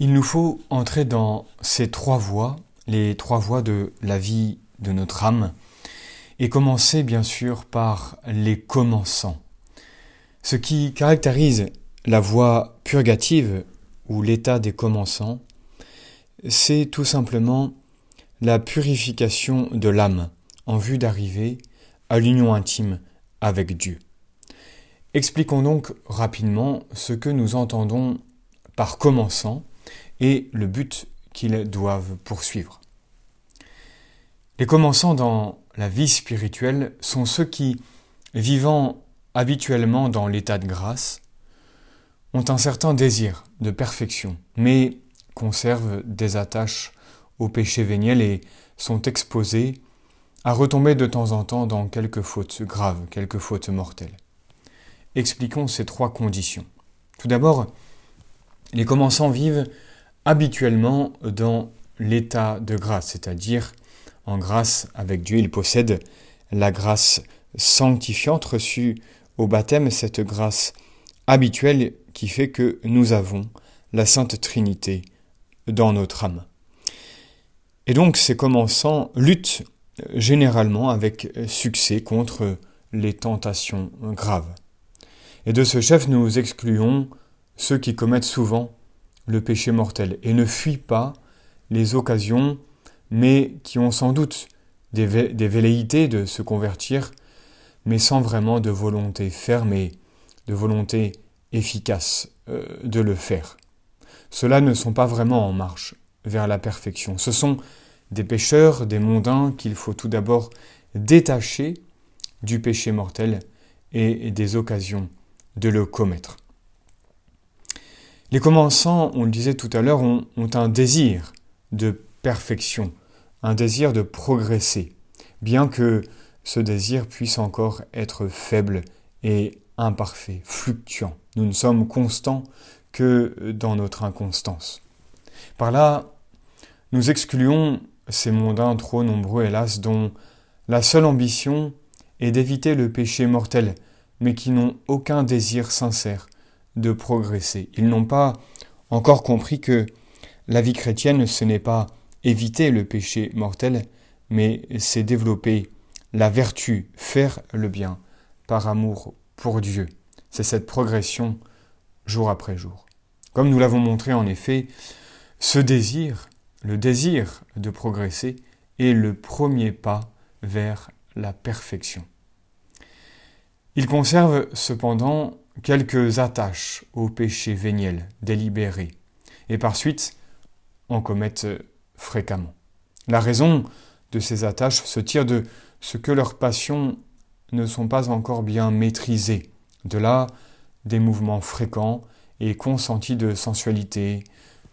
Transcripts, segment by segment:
Il nous faut entrer dans ces trois voies, les trois voies de la vie de notre âme, et commencer bien sûr par les commençants. Ce qui caractérise la voie purgative ou l'état des commençants, c'est tout simplement la purification de l'âme en vue d'arriver à l'union intime avec Dieu. Expliquons donc rapidement ce que nous entendons par commençant et le but qu'ils doivent poursuivre. Les commençants dans la vie spirituelle sont ceux qui, vivant habituellement dans l'état de grâce, ont un certain désir de perfection, mais conservent des attaches au péché véniel et sont exposés à retomber de temps en temps dans quelques fautes graves, quelques fautes mortelles. Expliquons ces trois conditions. Tout d'abord, les commençants vivent habituellement dans l'état de grâce, c'est-à-dire en grâce avec Dieu. Ils possèdent la grâce sanctifiante reçue au baptême, cette grâce habituelle qui fait que nous avons la Sainte Trinité dans notre âme. Et donc ces commençants luttent généralement avec succès contre les tentations graves. Et de ce chef, nous excluons ceux qui commettent souvent le péché mortel et ne fuient pas les occasions, mais qui ont sans doute des, velléités de se convertir, mais sans vraiment de volonté ferme et de volonté efficace euh, de le faire. Ceux-là ne sont pas vraiment en marche vers la perfection. Ce sont des pécheurs, des mondains qu'il faut tout d'abord détacher du péché mortel et des occasions de le commettre. Les commençants, on le disait tout à l'heure, ont, un désir de perfection, un désir de progresser, bien que ce désir puisse encore être faible et imparfait, fluctuant. Nous ne sommes constants que dans notre inconstance. Par là, nous excluons ces mondains trop nombreux, hélas, dont la seule ambition est d'éviter le péché mortel, mais qui n'ont aucun désir sincère de progresser. Ils n'ont pas encore compris que la vie chrétienne, ce n'est pas éviter le péché mortel, mais c'est développer la vertu, faire le bien, par amour pour Dieu. C'est cette progression jour après jour. Comme nous l'avons montré en effet, ce désir, le désir de progresser, est le premier pas vers la perfection. Il conserve cependant quelques attaches au péché véniel délibéré, et par suite en commettent fréquemment. La raison de ces attaches se tire de ce que leurs passions ne sont pas encore bien maîtrisées. De là, des mouvements fréquents et consentis de sensualité,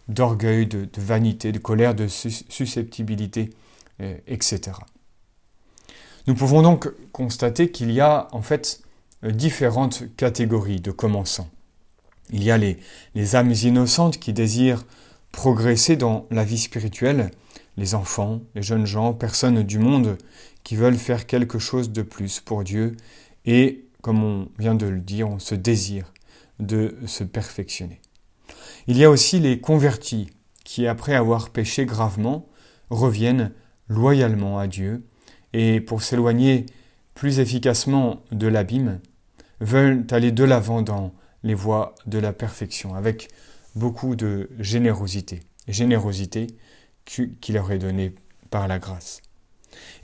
d'orgueil, de, vanité, de colère, de susceptibilité, euh, etc. Nous pouvons donc constater qu'il y a en fait différentes catégories de commençants. Il y a les, les âmes innocentes qui désirent progresser dans la vie spirituelle, les enfants, les jeunes gens, personnes du monde qui veulent faire quelque chose de plus pour Dieu et, comme on vient de le dire, on se désire de se perfectionner. Il y a aussi les convertis qui, après avoir péché gravement, reviennent loyalement à Dieu et pour s'éloigner plus efficacement de l'abîme, veulent aller de l'avant dans les voies de la perfection, avec beaucoup de générosité, générosité qui leur est donnée par la grâce.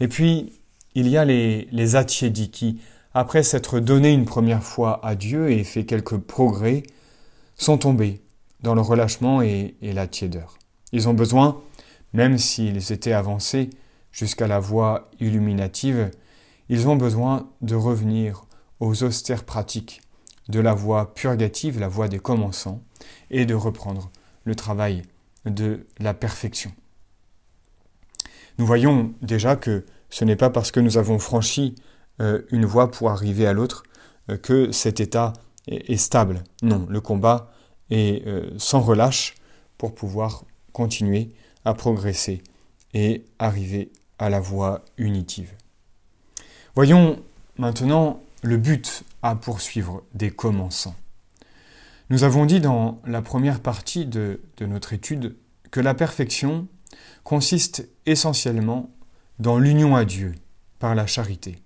Et puis, il y a les, les attiédis qui, après s'être donnés une première fois à Dieu et fait quelques progrès, sont tombés dans le relâchement et, et la tiédeur. Ils ont besoin, même s'ils étaient avancés jusqu'à la voie illuminative, ils ont besoin de revenir aux austères pratiques de la voie purgative, la voie des commençants, et de reprendre le travail de la perfection. Nous voyons déjà que ce n'est pas parce que nous avons franchi euh, une voie pour arriver à l'autre euh, que cet état est, stable. Non, le combat est euh, sans relâche pour pouvoir continuer à progresser et arriver à la voie unitive. Voyons maintenant le but à poursuivre des commençants. Nous avons dit dans la première partie de, notre étude que la perfection consiste essentiellement dans l'union à Dieu par la charité.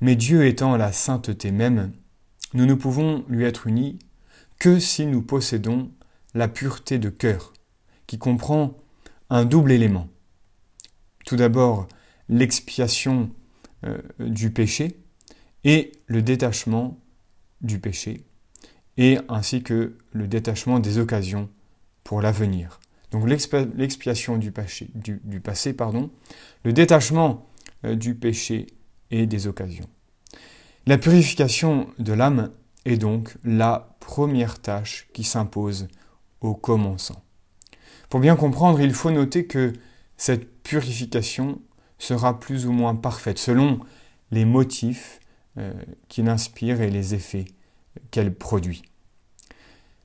Mais Dieu étant la sainteté même, nous ne pouvons lui être unis que si nous possédons la pureté de cœur, qui comprend un double élément. Tout d'abord, l'expiation euh, du péché et le détachement du péché, et ainsi que le détachement des occasions pour l'avenir. Donc l'expiation du, passé, pardon, le détachement euh, du péché et des occasions. La purification de l'âme est donc la première tâche qui s'impose au commençant. Pour bien comprendre, il faut noter que cette purification sera plus ou moins parfaite selon les motifs euh, qui l'inspirent et les effets qu'elle produit.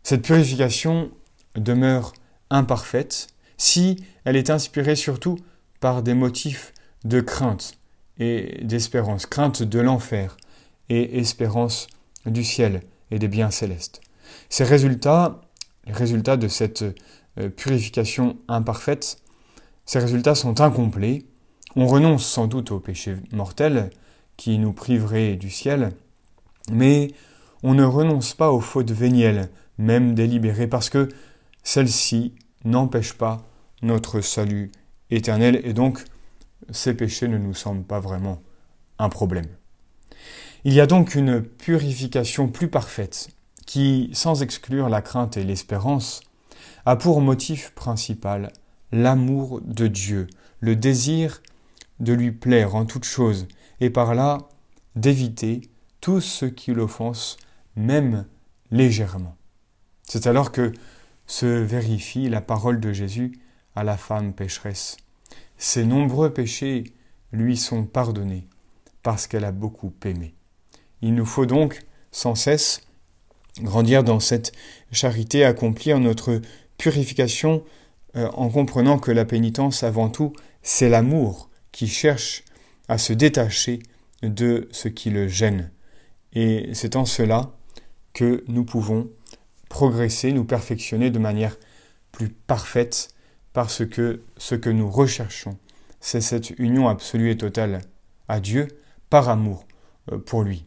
Cette purification demeure imparfaite si elle est inspirée surtout par des motifs de crainte et d'espérance, crainte de l'enfer et espérance du ciel et des biens célestes. Ces résultats, les résultats de cette euh, purification imparfaite, ces résultats sont incomplets. On renonce sans doute au péché mortel qui nous priverait du ciel, mais on ne renonce pas aux fautes vénielles, même délibérées, parce que celles-ci n'empêchent pas notre salut éternel, et donc ces péchés ne nous semblent pas vraiment un problème. Il y a donc une purification plus parfaite qui, sans exclure la crainte et l'espérance, a pour motif principal l'amour de Dieu, le désir de lui plaire en toute chose, et par là d'éviter tout ce qui l'offense, même légèrement. C'est alors que se vérifie la parole de Jésus à la femme pécheresse. Ses nombreux péchés lui sont pardonnés parce qu'elle a beaucoup aimé. Il nous faut donc sans cesse grandir dans cette charité, accomplir notre purification euh, en comprenant que la pénitence avant tout, c'est l'amour qui cherche à se détacher de ce qui le gêne. Et c'est en cela que nous pouvons progresser, nous perfectionner de manière plus parfaite, parce que ce que nous recherchons, c'est cette union absolue et totale à Dieu par amour euh, pour lui.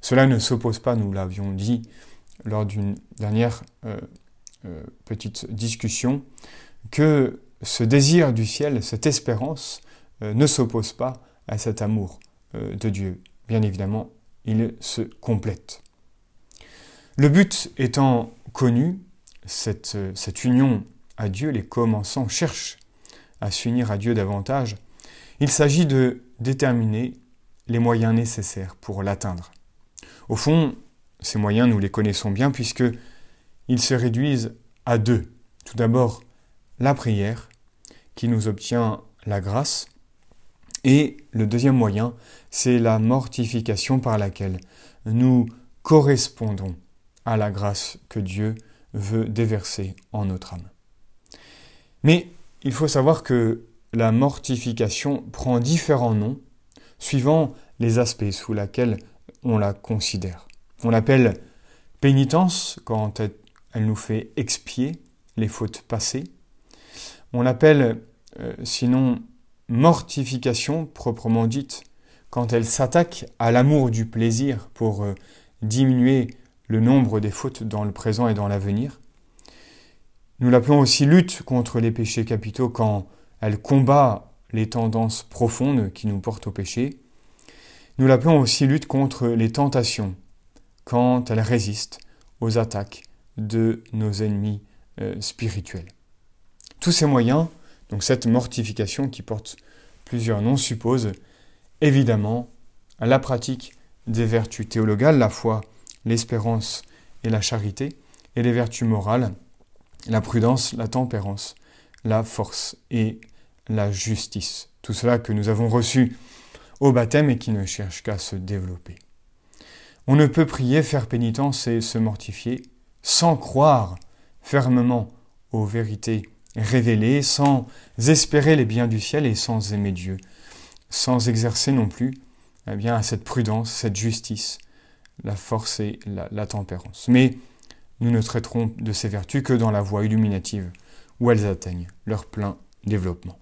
Cela ne s'oppose pas, nous l'avions dit lors d'une dernière euh, euh, petite discussion, que ce désir du ciel, cette espérance, ne s'oppose pas à cet amour de Dieu. Bien évidemment, il se complète. Le but étant connu, cette, cette union à Dieu, les commençants cherchent à s'unir à Dieu davantage, il s'agit de déterminer les moyens nécessaires pour l'atteindre. Au fond, ces moyens, nous les connaissons bien puisque ils se réduisent à deux. Tout d'abord, la prière, qui nous obtient la grâce, et le deuxième moyen, c'est la mortification par laquelle nous correspondons à la grâce que Dieu veut déverser en notre âme. Mais il faut savoir que la mortification prend différents noms suivant les aspects sous lesquels on la considère. On l'appelle pénitence quand elle nous fait expier les fautes passées. On l'appelle euh, sinon mortification proprement dite quand elle s'attaque à l'amour du plaisir pour euh, diminuer le nombre des fautes dans le présent et dans l'avenir. Nous l'appelons aussi lutte contre les péchés capitaux quand elle combat les tendances profondes qui nous portent au péché. Nous l'appelons aussi lutte contre les tentations, quand elle résiste aux attaques de nos ennemis euh, spirituels. Tous ces moyens, donc cette mortification qui porte plusieurs noms, suppose évidemment la pratique des vertus théologales, la foi, l'espérance et la charité, et les vertus morales, la prudence, la tempérance, la force et la justice. Tout cela que nous avons reçu au baptême et qui ne cherche qu'à se développer. On ne peut prier, faire pénitence et se mortifier sans croire fermement aux vérités révélées, sans espérer les biens du ciel et sans aimer Dieu, sans exercer non plus eh bien, cette prudence, cette justice, la force et la, tempérance. Mais nous ne traiterons de ces vertus que dans la voie illuminative, où elles atteignent leur plein développement.